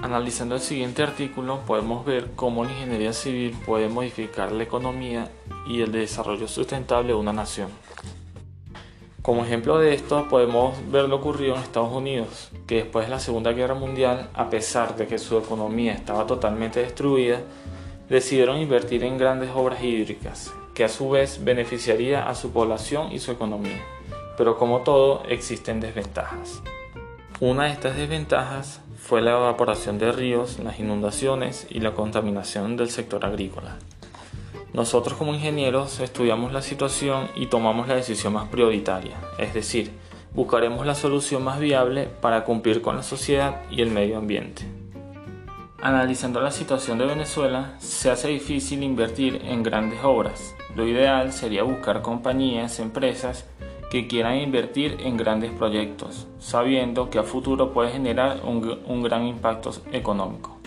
Analizando el siguiente artículo podemos ver cómo la ingeniería civil puede modificar la economía y el desarrollo sustentable de una nación. Como ejemplo de esto podemos ver lo ocurrido en Estados Unidos, que después de la Segunda Guerra Mundial, a pesar de que su economía estaba totalmente destruida, decidieron invertir en grandes obras hídricas, que a su vez beneficiaría a su población y su economía. Pero como todo, existen desventajas. Una de estas desventajas fue la evaporación de ríos, las inundaciones y la contaminación del sector agrícola. Nosotros como ingenieros estudiamos la situación y tomamos la decisión más prioritaria, es decir, buscaremos la solución más viable para cumplir con la sociedad y el medio ambiente. Analizando la situación de Venezuela, se hace difícil invertir en grandes obras. Lo ideal sería buscar compañías, empresas que quieran invertir en grandes proyectos, sabiendo que a futuro puede generar un, gran impacto económico.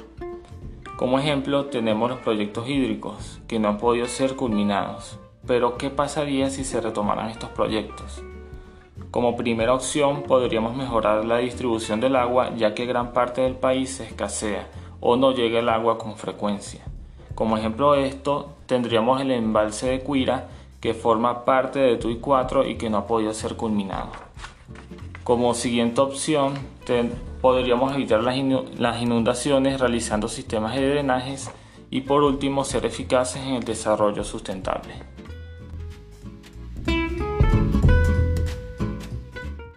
Como ejemplo tenemos los proyectos hídricos, que no han podido ser culminados. Pero ¿qué pasaría si se retomaran estos proyectos? Como primera opción podríamos mejorar la distribución del agua ya que gran parte del país se escasea o no llega el agua con frecuencia. Como ejemplo de esto tendríamos el embalse de Cuira que forma parte de TUI 4 y que no ha podido ser culminado. Como siguiente opción, podríamos evitar las inundaciones realizando sistemas de drenajes y por último ser eficaces en el desarrollo sustentable.